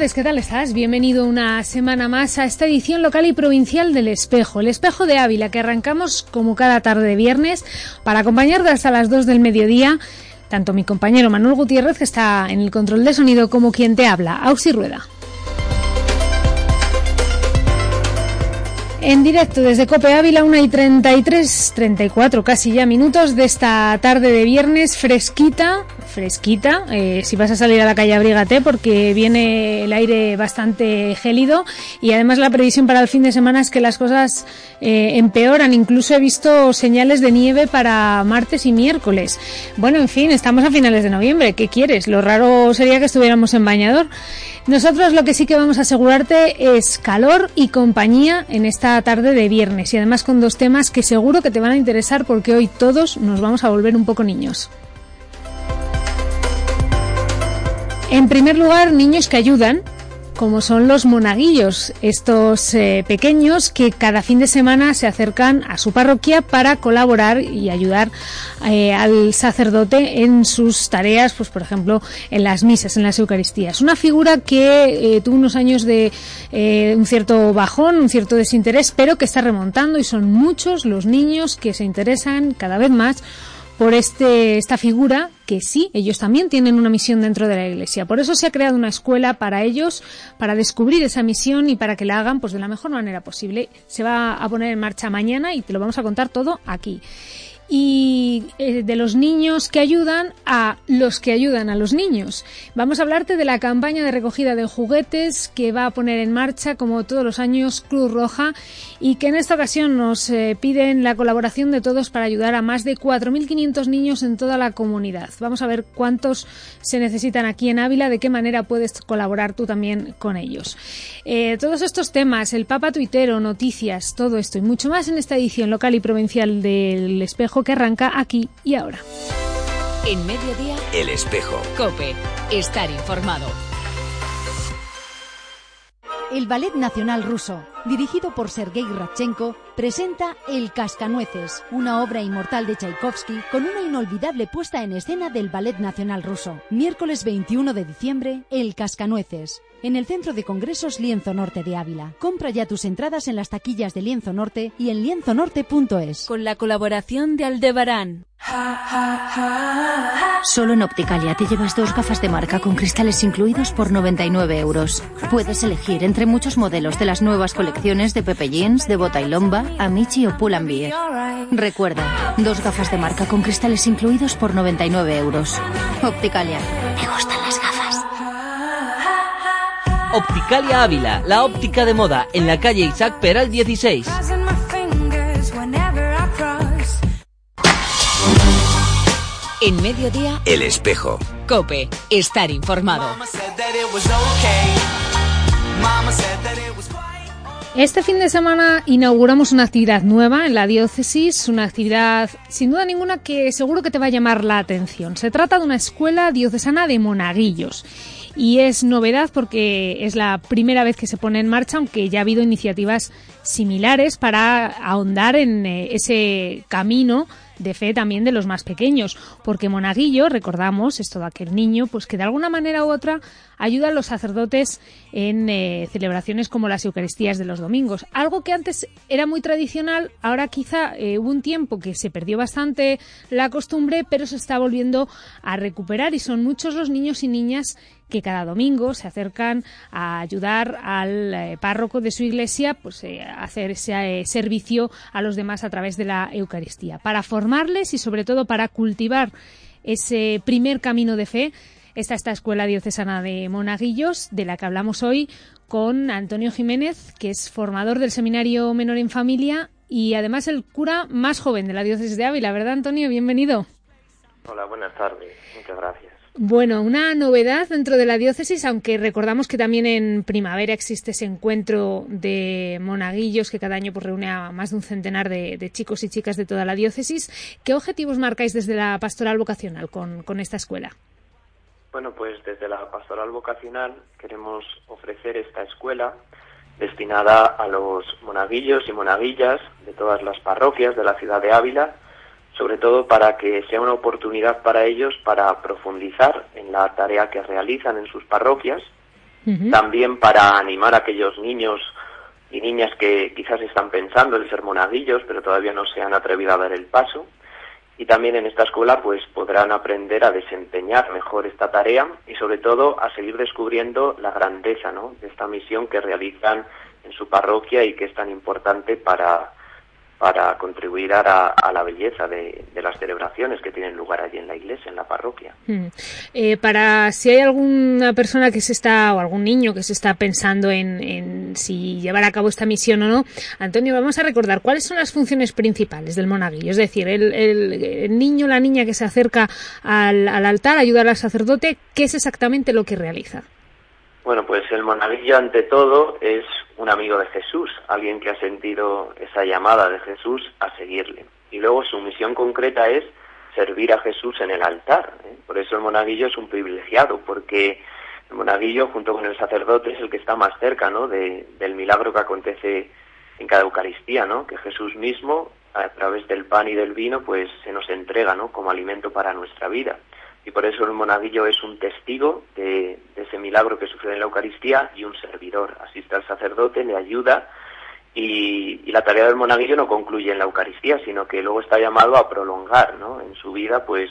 ¿Qué tal estás? Bienvenido una semana más a esta edición local y provincial del Espejo, el Espejo de Ávila, que arrancamos como cada tarde de viernes para acompañarte hasta las 2 del mediodía. Tanto mi compañero Manuel Gutiérrez, que está en el control de sonido, como quien te habla, Ausi Rueda. En directo desde Cope Ávila, 1 y 33, 34 casi ya minutos de esta tarde de viernes, fresquita, fresquita. Eh, si vas a salir a la calle, abrígate porque viene el aire bastante gélido y además la previsión para el fin de semana es que las cosas eh, empeoran. Incluso he visto señales de nieve para martes y miércoles. Bueno, en fin, estamos a finales de noviembre. ¿Qué quieres? Lo raro sería que estuviéramos en bañador. Nosotros lo que sí que vamos a asegurarte es calor y compañía en esta tarde de viernes y además con dos temas que seguro que te van a interesar porque hoy todos nos vamos a volver un poco niños. En primer lugar, niños que ayudan, como son los monaguillos, estos eh, pequeños que cada fin de semana se acercan a su parroquia para colaborar y ayudar eh, al sacerdote en sus tareas, pues por ejemplo en las misas, en las Eucaristías. Una figura que eh, tuvo unos años de un cierto bajón, un cierto desinterés, pero que está remontando y son muchos los niños que se interesan cada vez más por este, esta figura que sí, ellos también tienen una misión dentro de la Iglesia. Por eso se ha creado una escuela para ellos, para descubrir esa misión y para que la hagan pues de la mejor manera posible. Se va a poner en marcha mañana y te lo vamos a contar todo aquí y eh, de los niños que ayudan a los que ayudan a los niños. Vamos a hablarte de la campaña de recogida de juguetes que va a poner en marcha, como todos los años, Cruz Roja y que en esta ocasión nos eh, piden la colaboración de todos para ayudar a más de 4.500 niños en toda la comunidad. Vamos a ver cuántos se necesitan aquí en Ávila, de qué manera puedes colaborar tú también con ellos. Eh, todos estos temas, el Papa Tuitero, noticias, todo esto y mucho más en esta edición local y provincial del Espejo que arranca aquí y ahora. En mediodía, El espejo. Cope. Estar informado. El Ballet Nacional Ruso, dirigido por Sergei Radchenko, presenta El Cascanueces, una obra inmortal de Tchaikovsky con una inolvidable puesta en escena del Ballet Nacional Ruso. Miércoles 21 de diciembre, El Cascanueces, en el Centro de Congresos Lienzo Norte de Ávila. Compra ya tus entradas en las taquillas de Lienzo Norte y en lienzonorte.es. Con la colaboración de Aldebarán. Solo en Opticalia te llevas dos gafas de marca con cristales incluidos por 99 euros. Puedes elegir entre muchos modelos de las nuevas colecciones de Pepe Jeans, de Bota y Lomba, Amici o Pull&Bear. Recuerda, dos gafas de marca con cristales incluidos por 99 euros. Opticalia. Me gustan las gafas. Opticalia Ávila, la óptica de moda, en la calle Isaac Peral 16. En mediodía, El espejo. Cope. Estar informado. Este fin de semana inauguramos una actividad nueva en la diócesis, una actividad sin duda ninguna que seguro que te va a llamar la atención. Se trata de una escuela diocesana de monaguillos y es novedad porque es la primera vez que se pone en marcha, aunque ya ha habido iniciativas similares para ahondar en eh, ese camino de fe también de los más pequeños, porque monaguillo, recordamos, es todo aquel niño, pues que de alguna manera u otra ayuda a los sacerdotes en eh, celebraciones como las Eucaristías de los domingos. Algo que antes era muy tradicional, ahora quizá eh, hubo un tiempo que se perdió bastante la costumbre, pero se está volviendo a recuperar y son muchos los niños y niñas que cada domingo se acercan a ayudar al eh, párroco de su iglesia pues a hacer ese servicio a los demás a través de la Eucaristía para formarles y sobre todo para cultivar ese primer camino de fe está esta escuela diocesana de monaguillos de la que hablamos hoy con Antonio Jiménez que es formador del seminario menor en familia y además el cura más joven de la diócesis de Ávila, ¿verdad Antonio? Bienvenido. Hola, buenas tardes. Muchas gracias. Bueno, una novedad dentro de la diócesis, aunque recordamos que también en primavera existe ese encuentro de monaguillos que cada año pues, reúne a más de un centenar de, chicos y chicas de toda la diócesis. ¿Qué objetivos marcáis desde la pastoral vocacional con, con esta escuela? Bueno, pues desde la pastoral vocacional queremos ofrecer esta escuela destinada a los monaguillos y monaguillas de todas las parroquias de la ciudad de Ávila sobre todo para que sea una oportunidad para ellos para profundizar en la tarea que realizan en sus parroquias, también para animar a aquellos niños y niñas que quizás están pensando en ser monaguillos, pero todavía no se han atrevido a dar el paso. Y también en esta escuela pues podrán aprender a desempeñar mejor esta tarea y sobre todo a seguir descubriendo la grandeza ¿no? de esta misión que realizan en su parroquia y que es tan importante para, para contribuir a, la belleza de, las celebraciones que tienen lugar allí en la iglesia, en la parroquia. Hmm. Eh, para si hay alguna persona que se está, o algún niño que se está pensando en, si llevar a cabo esta misión o no, Antonio, vamos a recordar cuáles son las funciones principales del monaguillo. Es decir, el, el, niño, la niña que se acerca al, al altar a ayudar al sacerdote, ¿qué es exactamente lo que realiza? Bueno, pues el monaguillo ante todo es un amigo de Jesús, alguien que ha sentido esa llamada de Jesús a seguirle. Y luego su misión concreta es servir a Jesús en el altar. ¿eh? Por eso el monaguillo es un privilegiado, porque el monaguillo junto con el sacerdote es el que está más cerca ¿no? del milagro que acontece en cada Eucaristía, ¿no? que Jesús mismo, a través del pan y del vino, pues se nos entrega ¿no? como alimento para nuestra vida y por eso el monaguillo es un testigo de, ese milagro que sucede en la Eucaristía y un servidor. Asiste al sacerdote, le ayuda y, y, la tarea del monaguillo no concluye en la Eucaristía, sino que luego está llamado a prolongar ¿no? en su vida pues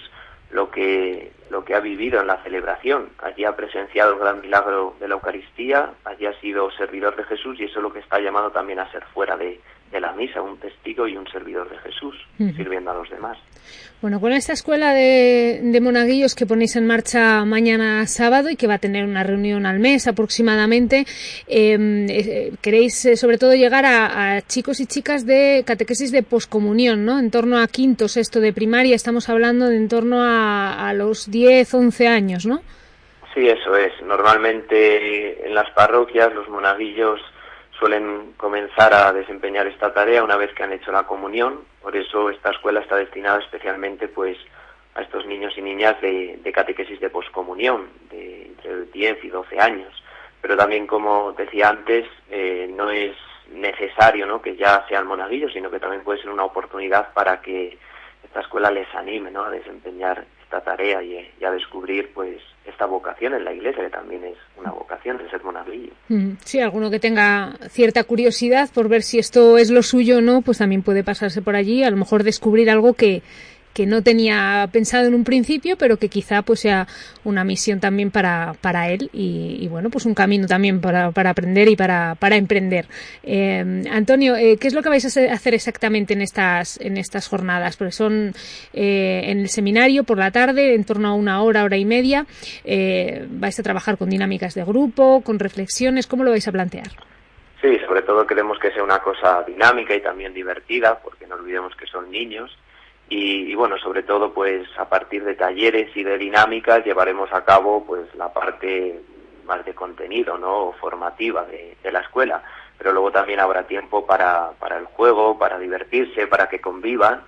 lo que, lo que ha vivido en la celebración. Allí ha presenciado el gran milagro de la Eucaristía, allí ha sido servidor de Jesús y eso es lo que está llamado también a ser fuera de, de la misa, un testigo y un servidor de Jesús, sirviendo a los demás. Bueno, con esta escuela de, monaguillos que ponéis en marcha mañana sábado y que va a tener una reunión al mes aproximadamente, em, eh, queréis eh, sobre todo llegar a, chicos y chicas de catequesis de poscomunión, ¿no? En torno a quinto, sexto de primaria, estamos hablando de en torno a, a los 10, 11 años, ¿no? Sí, eso es. Normalmente en las parroquias los monaguillos suelen comenzar a desempeñar esta tarea una vez que han hecho la comunión. Por eso esta escuela está destinada especialmente pues a estos niños y niñas de, catequesis de poscomunión, de entre 10 y 12 años. Pero también, como decía antes, eh, no es necesario ¿no? que ya sean monaguillos, sino que también puede ser una oportunidad para que esta escuela les anime ¿no? a desempeñar esta tarea y, a descubrir pues esta vocación en la iglesia, que también es una vocación de ser monaguillo. Mm, sí, alguno que tenga cierta curiosidad por ver si esto es lo suyo o no, pues también puede pasarse por allí, a lo mejor descubrir algo que, que no tenía pensado en un principio, pero que quizá pues sea una misión también para, para él y, bueno, pues un camino también para, para aprender y para, para emprender. Eh, Antonio, eh, ¿qué es lo que vais a hacer exactamente en estas, en estas jornadas? Porque son eh, en el seminario por la tarde, en torno a una hora, hora y media. vais a trabajar con dinámicas de grupo, con reflexiones, ¿cómo lo vais a plantear? Sí, sobre todo queremos que sea una cosa dinámica y también divertida, porque no olvidemos que son niños y, bueno, sobre todo pues a partir de talleres y de dinámicas llevaremos a cabo pues la parte más de contenido, ¿no? formativa de, la escuela, pero luego también habrá tiempo para, para el juego, para divertirse, para que convivan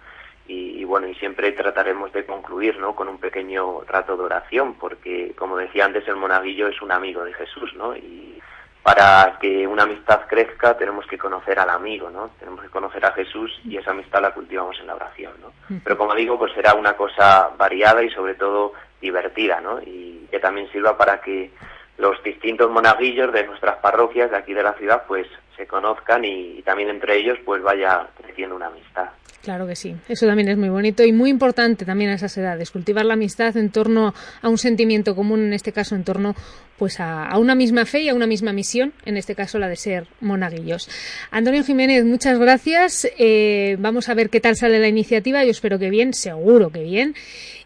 y, bueno, y siempre trataremos de concluir, ¿no? Con un pequeño rato de oración, porque como decía antes el monaguillo es un amigo de Jesús, ¿no? Y, para que una amistad crezca tenemos que conocer al amigo, ¿no? Tenemos que conocer a Jesús y esa amistad la cultivamos en la oración, ¿no? Pero como digo, pues será una cosa variada y sobre todo divertida, ¿no? Y que también sirva para que los distintos monaguillos de nuestras parroquias de aquí de la ciudad pues se conozcan y, también entre ellos pues vaya creciendo una amistad. Claro que sí, eso también es muy bonito y muy importante también a esas edades, cultivar la amistad en torno a un sentimiento común, en este caso en torno pues a, una misma fe y a una misma misión, en este caso la de ser monaguillos. Antonio Jiménez, muchas gracias. Eh, vamos a ver qué tal sale la iniciativa. Yo espero que bien, seguro que bien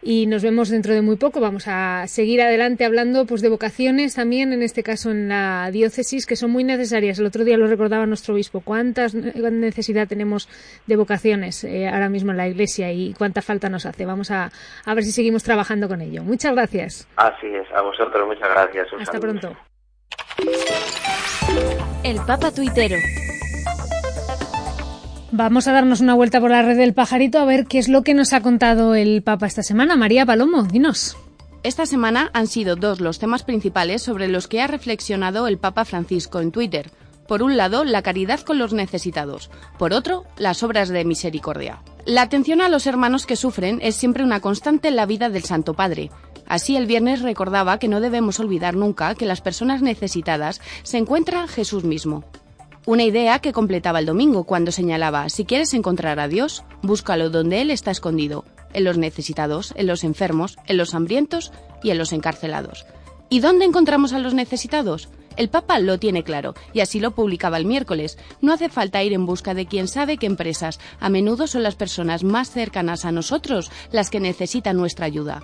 y nos vemos dentro de muy poco. Vamos a seguir adelante hablando pues de vocaciones también, en este caso en la diócesis, que son muy necesarias. El otro día lo recordaba nuestro obispo, cuánta necesidad tenemos de vocaciones eh, ahora mismo en la iglesia y cuánta falta nos hace. Vamos a, a, ver si seguimos trabajando con ello. Muchas gracias. Así es, a vosotros muchas gracias. Hasta pronto. El Papa Tuitero. Vamos a darnos una vuelta por la red del pajarito a ver qué es lo que nos ha contado el Papa esta semana. María Palomo, dinos. Esta semana han sido dos los temas principales sobre los que ha reflexionado el Papa Francisco en Twitter. Por un lado, la caridad con los necesitados. Por otro, las obras de misericordia. La atención a los hermanos que sufren es siempre una constante en la vida del Santo Padre. Así el viernes recordaba que no debemos olvidar nunca que las personas necesitadas se encuentran Jesús mismo. Una idea que completaba el domingo cuando señalaba, si quieres encontrar a Dios, búscalo donde Él está escondido, en los necesitados, en los enfermos, en los hambrientos y en los encarcelados. ¿Y dónde encontramos a los necesitados? El Papa lo tiene claro, y así lo publicaba el miércoles. No hace falta ir en busca de quién sabe qué empresas. A menudo son las personas más cercanas a nosotros las que necesitan nuestra ayuda.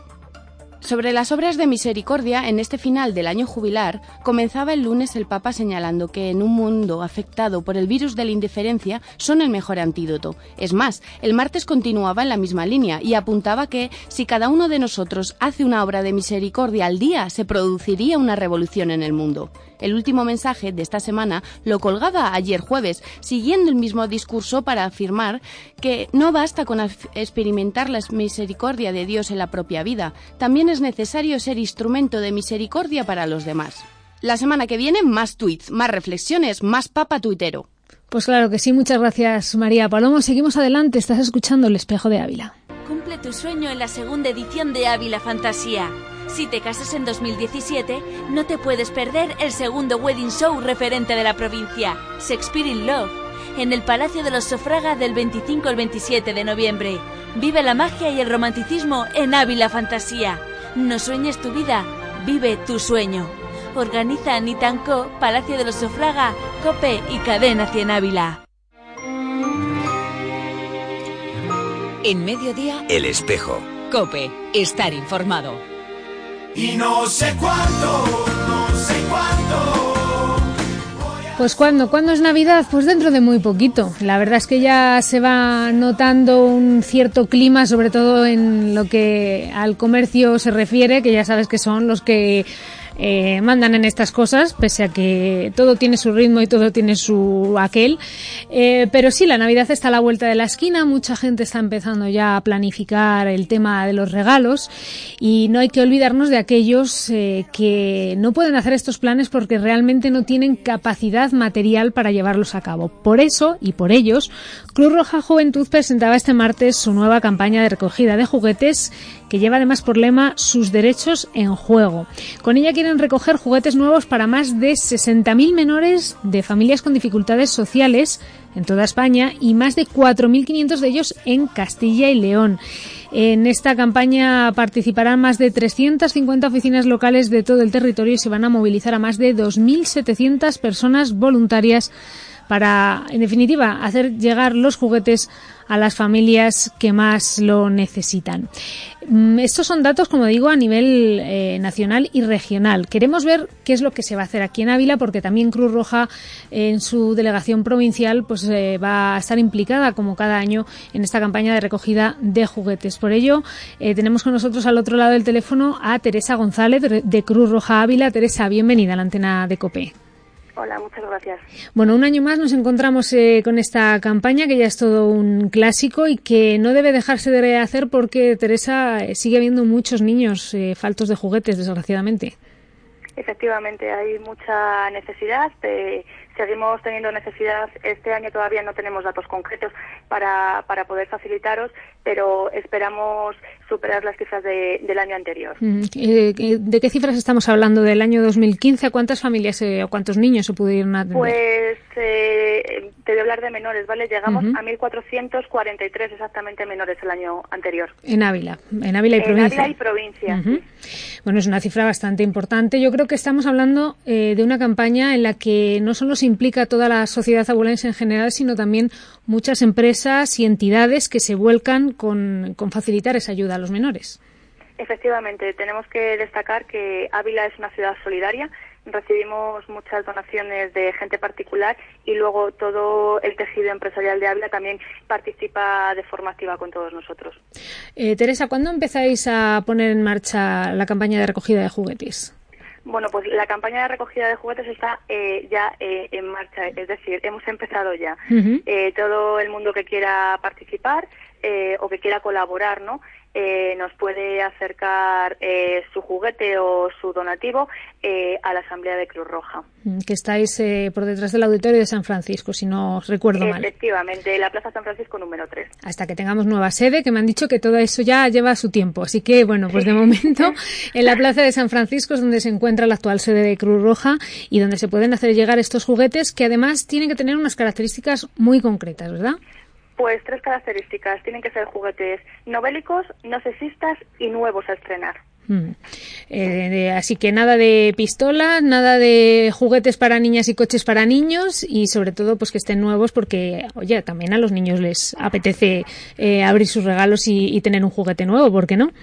Sobre las obras de misericordia, en este final del año jubilar, comenzaba el lunes el Papa señalando que en un mundo afectado por el virus de la indiferencia son el mejor antídoto. Es más, el martes continuaba en la misma línea y apuntaba que si cada uno de nosotros hace una obra de misericordia al día, se produciría una revolución en el mundo. El último mensaje de esta semana lo colgaba ayer jueves, siguiendo el mismo discurso para afirmar que no basta con experimentar la misericordia de Dios en la propia vida, también es necesario ser instrumento de misericordia para los demás. La semana que viene, más tweets, más reflexiones, más papa tuitero. Pues claro que sí, muchas gracias María Palomo. Seguimos adelante, estás escuchando El Espejo de Ávila. Cumple tu sueño en la segunda edición de Ávila Fantasía. Si te casas en 2017, no te puedes perder el segundo wedding show referente de la provincia, Shakespeare in Love, en el Palacio de los Sofraga del 25 al 27 de noviembre. Vive la magia y el romanticismo en Ávila Fantasía. No sueñes tu vida, vive tu sueño. Organiza Nitanco, Palacio de los Sofraga, Cope y Cadena Cien Ávila. En mediodía, El espejo. Cope, estar informado. Y no sé cuánto, no sé cuánto. Pues cuando, ¿cuándo es Navidad? Pues dentro de muy poquito. La verdad es que ya se va notando un cierto clima, sobre todo en lo que al comercio se refiere, que ya sabes que son los que eh, mandan en estas cosas, pese a que todo tiene su ritmo y todo tiene su aquel. Eh, pero sí, la Navidad está a la vuelta de la esquina, mucha gente está empezando ya a planificar el tema de los regalos y no hay que olvidarnos de aquellos eh, que no pueden hacer estos planes porque realmente no tienen capacidad material para llevarlos a cabo. Por eso y por ellos, Cruz Roja Juventud presentaba este martes su nueva campaña de recogida de juguetes que lleva además por lema sus derechos en juego. Con ella quieren recoger juguetes nuevos para más de 60.000 menores de familias con dificultades sociales en toda España y más de 4.500 de ellos en Castilla y León. En esta campaña participarán más de 350 oficinas locales de todo el territorio y se van a movilizar a más de 2.700 personas voluntarias para, en definitiva, hacer llegar los juguetes a las familias que más lo necesitan. Mm, estos son datos, como digo, a nivel eh, nacional y regional. Queremos ver qué es lo que se va a hacer aquí en Ávila, porque también Cruz Roja, en su delegación provincial, pues eh, va a estar implicada, como cada año, en esta campaña de recogida de juguetes. Por ello, eh, tenemos con nosotros al otro lado del teléfono a Teresa González de Cruz Roja Ávila. Teresa, bienvenida a la antena de COPE. Hola, muchas gracias. Bueno, un año más nos encontramos eh, con esta campaña que ya es todo un clásico y que no debe dejarse de hacer porque, Teresa, eh, sigue habiendo muchos niños eh, faltos de juguetes, desgraciadamente. Efectivamente, hay mucha necesidad. Seguimos teniendo necesidad. Este año todavía no tenemos datos concretos para, para poder facilitaros, pero esperamos superar las cifras del año anterior. Eh, ¿De qué cifras estamos hablando? ¿Del año 2015? ¿A cuántas familias o cuántos niños se pudieron atender? Pues eh, te voy a hablar de menores, ¿vale? Llegamos a 1.443 exactamente menores el año anterior. En Ávila, en Ávila y provincia. En Ávila y provincia. Bueno, es una cifra bastante importante. Yo creo que estamos hablando eh, de una campaña en la que no solo se implica toda la sociedad abulense en general, sino también muchas empresas y entidades que se vuelcan con, con facilitar esa ayuda a los menores. Efectivamente, tenemos que destacar que Ávila es una ciudad solidaria recibimos muchas donaciones de gente particular y luego todo el tejido empresarial de Ávila también participa de forma activa con todos nosotros. Eh, Teresa, ¿cuándo empezáis a poner en marcha la campaña de recogida de juguetes? Bueno, pues la campaña de recogida de juguetes está eh, ya eh, en marcha, es decir, hemos empezado ya. todo el mundo que quiera participar o que quiera colaborar, ¿no? Eh, nos puede acercar eh, su juguete o su donativo eh, a la Asamblea de Cruz Roja. Mm, que estáis eh, por detrás del auditorio de San Francisco, si no recuerdo mal. Efectivamente, la Plaza San Francisco número 3. Hasta que tengamos nueva sede, que me han dicho que todo eso ya lleva su tiempo. Así que, bueno, pues de momento en la Plaza de San Francisco es donde se encuentra la actual sede de Cruz Roja y donde se pueden hacer llegar estos juguetes que además tienen que tener unas características muy concretas, ¿verdad? Pues tres características. Tienen que ser juguetes novélicos, no sexistas y nuevos a estrenar. Mm. Eh, así que nada de pistolas, nada de juguetes para niñas y coches para niños y sobre todo pues que estén nuevos porque, oye, también a los niños les apetece eh, abrir sus regalos y, y tener un juguete nuevo, ¿por qué no?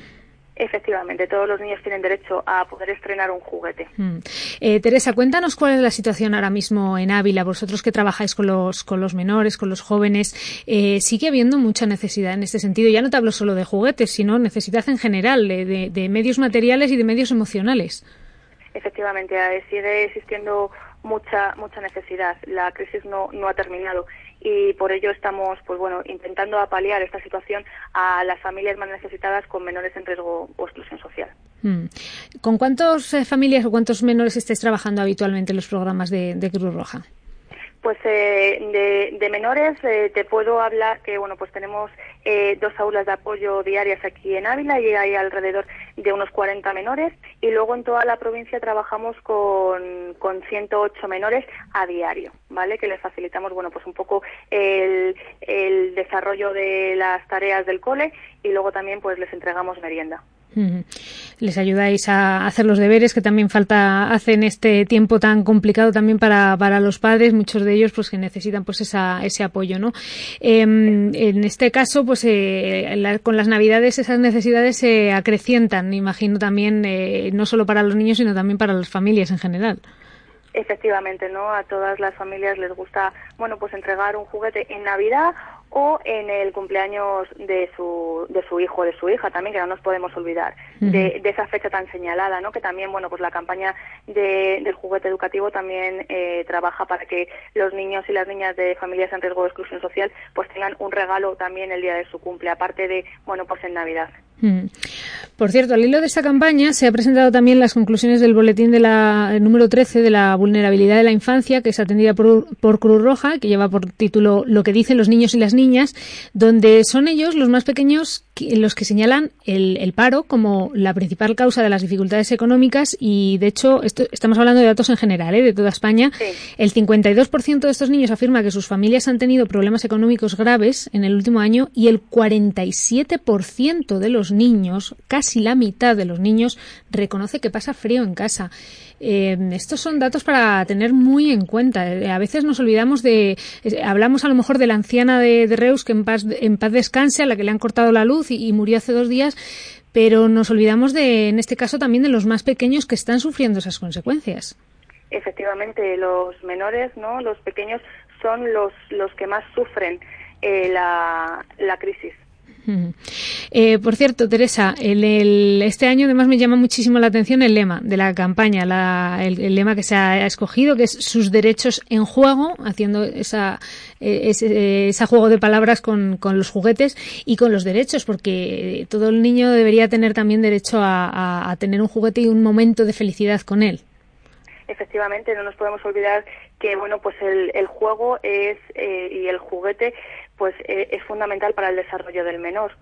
Efectivamente, todos los niños tienen derecho a poder estrenar un juguete. Mm. Eh, Teresa, cuéntanos cuál es la situación ahora mismo en Ávila. Vosotros que trabajáis con los, con los menores, con los jóvenes, eh, sigue habiendo mucha necesidad en este sentido. Ya no te hablo solo de juguetes, sino necesidad en general de, de medios materiales y de medios emocionales. Efectivamente, eh, sigue existiendo mucha mucha necesidad. La crisis no, no ha terminado y por ello estamos pues bueno intentando apalear esta situación a las familias más necesitadas con menores en riesgo o exclusión social. Mm. ¿Con cuántas eh, familias o cuántos menores estáis trabajando habitualmente en los programas de, de Cruz Roja? Pues eh, de, menores eh, te puedo hablar que bueno pues tenemos eh, dos aulas de apoyo diarias aquí en Ávila y hay alrededor de unos 40 menores y luego en toda la provincia trabajamos con, con 108 menores a diario, ¿vale? Que les facilitamos bueno pues un poco el, el desarrollo de las tareas del cole y luego también pues les entregamos merienda. Les ayudáis a hacer los deberes que también falta hace en este tiempo tan complicado también para, para los padres, muchos de ellos pues que necesitan pues esa, ese apoyo, ¿no? Em, en este caso pues eh, con las navidades esas necesidades se acrecientan, imagino también eh, no solo para los niños sino también para las familias en general. Efectivamente, ¿no? A todas las familias les gusta, bueno, pues entregar un juguete en Navidad o en el cumpleaños de su, de su hijo o de su hija también, que no nos podemos olvidar de, esa fecha tan señalada, ¿no? Que también, bueno, pues la campaña de, del juguete educativo también eh, trabaja para que los niños y las niñas de familias en riesgo de exclusión social pues tengan un regalo también el día de su cumple, aparte de, bueno, pues en Navidad. Por cierto, al hilo de esta campaña se ha presentado también las conclusiones del boletín de la número 13 de la vulnerabilidad de la infancia, que es atendida por, por, Cruz Roja, que lleva por título Lo que dicen los niños y las niñas, donde son ellos los más pequeños los que señalan el, paro como la principal causa de las dificultades económicas y, de hecho, esto, estamos hablando de datos en general, ¿eh? de toda España. El 52% de estos niños afirma que sus familias han tenido problemas económicos graves en el último año y el 47% de los niños, casi la mitad de los niños, reconoce que pasa frío en casa. Eh, estos son datos para tener muy en cuenta. Eh, a veces nos olvidamos de, eh, hablamos a lo mejor de la anciana de, Reus que en paz, en paz descanse, a la que le han cortado la luz y, murió hace dos días, pero nos olvidamos de, en este caso también de los más pequeños que están sufriendo esas consecuencias. Efectivamente, los menores, ¿no? Los pequeños son los, los que más sufren la, la crisis. Eh, por cierto, Teresa, el, este año además me llama muchísimo la atención el lema de la campaña, el, lema que se ha escogido, que es sus derechos en juego, haciendo esa, eh, ese, juego de palabras con, los juguetes y con los derechos, porque todo el niño debería tener también derecho a tener un juguete y un momento de felicidad con él. efectivamente no nos podemos olvidar que bueno pues el, el juego es eh, y el juguete pues eh, es fundamental para el desarrollo del menor.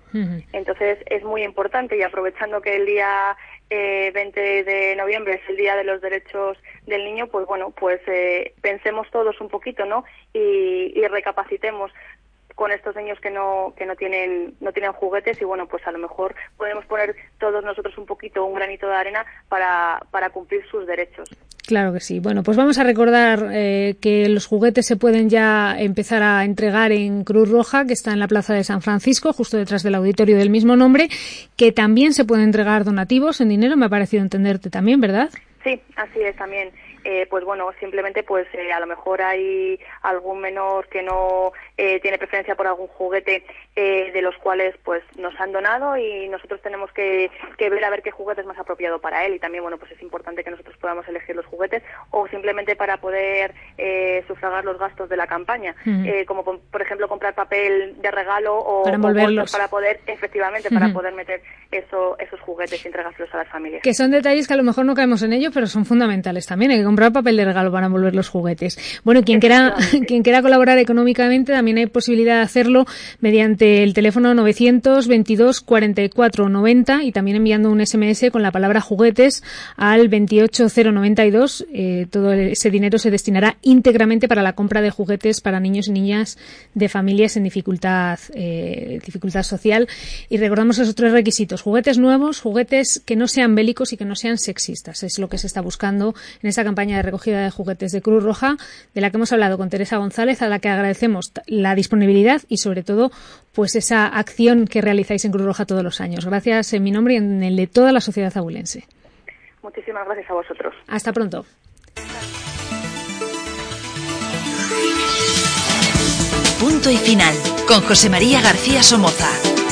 Entonces es muy importante y aprovechando que el día eh, 20 de noviembre es el día de los derechos del niño, pues bueno, pues eh, pensemos todos un poquito, ¿no? Y, y recapacitemos con estos niños que no que no tienen no tienen juguetes y bueno pues a lo mejor podemos poner todos nosotros un poquito un granito de arena para, para cumplir sus derechos Claro que sí. Bueno, pues vamos a recordar eh, que los juguetes se pueden ya empezar a entregar en Cruz Roja, que está en la Plaza de San Francisco, justo detrás del auditorio del mismo nombre, que también se pueden entregar donativos en dinero, me ha parecido entenderte también, ¿verdad? Sí, así es también. Eh, pues bueno, simplemente pues eh, a lo mejor hay algún menor que no eh, tiene preferencia por algún juguete eh, de los cuales pues nos han donado y nosotros tenemos que, que, ver a ver qué juguete es más apropiado para él y también bueno pues es importante que nosotros podamos elegir los juguetes o simplemente para poder eh, sufragar los gastos de la campaña, como por ejemplo comprar papel de regalo o para, o para poder efectivamente para poder meter eso, esos juguetes y entregárselos a las familias. Que son detalles que a lo mejor no caemos en ellos, pero son fundamentales también. Hay que comprar papel de regalo para envolver los juguetes. Bueno, quien quiera, quien quiera colaborar económicamente también hay posibilidad de hacerlo mediante el teléfono 922 44 90 y también enviando un SMS con la palabra juguetes al 28092. Eh, todo ese dinero se destinará íntegramente para la compra de juguetes para niños y niñas de familias en dificultad, eh, dificultad social. Y recordamos esos tres requisitos. Juguetes nuevos, juguetes que no sean bélicos y que no sean sexistas. Es lo que se está buscando en esta campaña de recogida de juguetes de Cruz Roja, de la que hemos hablado con Teresa González, a la que agradecemos la disponibilidad y sobre todo pues esa acción que realizáis en Cruz Roja todos los años. Gracias en mi nombre y en el de toda la sociedad abulense. Muchísimas gracias a vosotros. Hasta pronto. Punto y final con José María García Somoza.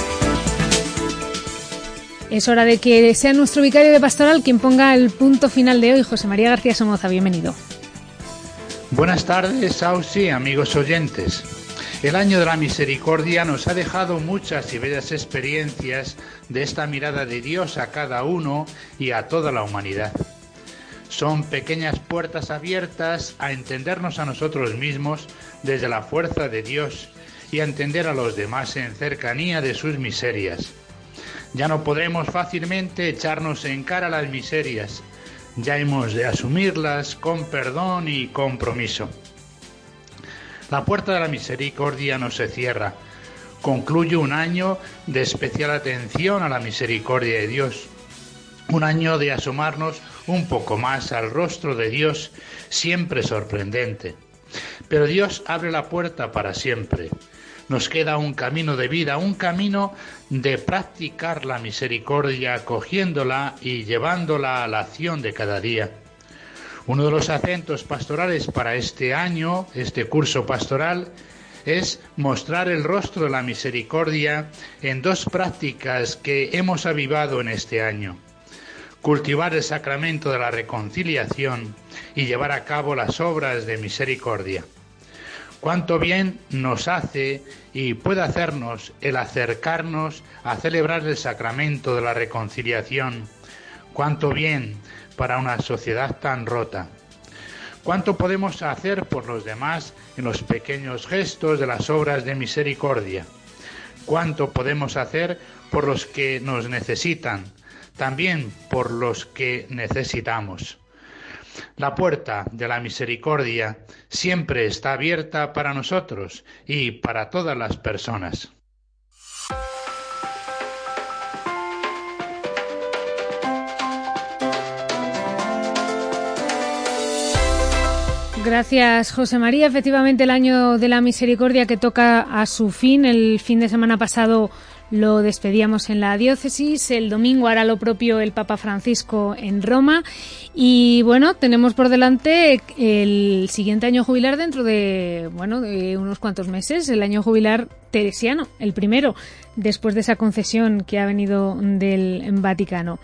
Es hora de que sea nuestro vicario de pastoral quien ponga el punto final de hoy. José María García Somoza, bienvenido. Buenas tardes, Ausi, amigos oyentes. El año de la misericordia nos ha dejado muchas y bellas experiencias de esta mirada de Dios a cada uno y a toda la humanidad. Son pequeñas puertas abiertas a entendernos a nosotros mismos desde la fuerza de Dios y a entender a los demás en cercanía de sus miserias. Ya no podremos fácilmente echarnos en cara las miserias, ya hemos de asumirlas con perdón y compromiso. La puerta de la misericordia no se cierra. Concluye un año de especial atención a la misericordia de Dios. Un año de asomarnos un poco más al rostro de Dios, siempre sorprendente. Pero Dios abre la puerta para siempre. Nos queda un camino de vida, un camino de practicar la misericordia, cogiéndola y llevándola a la acción de cada día. Uno de los acentos pastorales para este año, este curso pastoral, es mostrar el rostro de la misericordia en dos prácticas que hemos avivado en este año. Cultivar el sacramento de la reconciliación y llevar a cabo las obras de misericordia. Cuánto bien nos hace y puede hacernos el acercarnos a celebrar el sacramento de la reconciliación. Cuánto bien para una sociedad tan rota. ¿Cuánto podemos hacer por los demás en los pequeños gestos de las obras de misericordia? ¿Cuánto podemos hacer por los que nos necesitan? También por los que necesitamos. La puerta de la misericordia siempre está abierta para nosotros y para todas las personas. Gracias, José María. Efectivamente, el año de la misericordia que toca a su fin. El fin de semana pasado lo despedíamos en la diócesis. El domingo hará lo propio el Papa Francisco en Roma. Y bueno, tenemos por delante el siguiente año jubilar dentro de, bueno, de unos cuantos meses, el año jubilar teresiano, el primero, después de esa concesión que ha venido del Vaticano.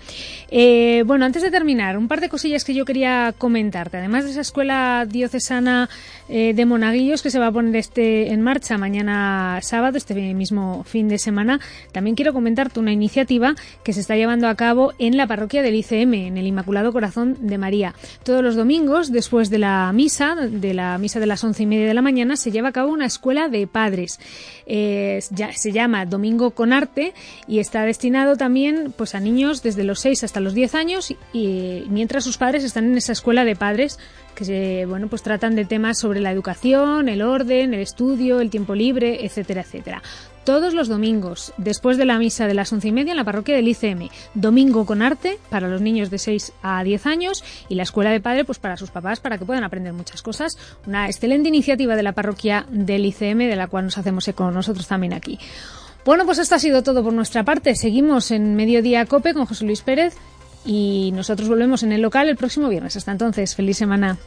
Eh, bueno, antes de terminar, un par de cosillas que yo quería comentarte. Además de esa escuela diocesana eh, de monaguillos que se va a poner este en marcha mañana sábado, este mismo fin de semana, también quiero comentarte una iniciativa que se está llevando a cabo en la parroquia del ICM, en el Inmaculado Corazón de María. Todos los domingos, después de la misa, de la misa de las once y media de la mañana, se lleva a cabo una escuela de padres. Se llama Domingo con Arte y está destinado también pues, a niños desde los 6 hasta los 10 años y mientras sus padres están en esa escuela de padres que se, bueno, pues tratan de temas sobre la educación, el orden, el estudio, el tiempo libre, etcétera, etcétera. Todos los domingos, después de la misa de las once y media en la parroquia del ICM. Domingo con arte para los niños de 6 a 10 años y la escuela de padre pues para sus papás para que puedan aprender muchas cosas. Una excelente iniciativa de la parroquia del ICM de la cual nos hacemos eco nosotros también aquí. Bueno, pues esto ha sido todo por nuestra parte. Seguimos en Mediodía Cope con José Luis Pérez y nosotros volvemos en el local el próximo viernes. Hasta entonces, feliz semana.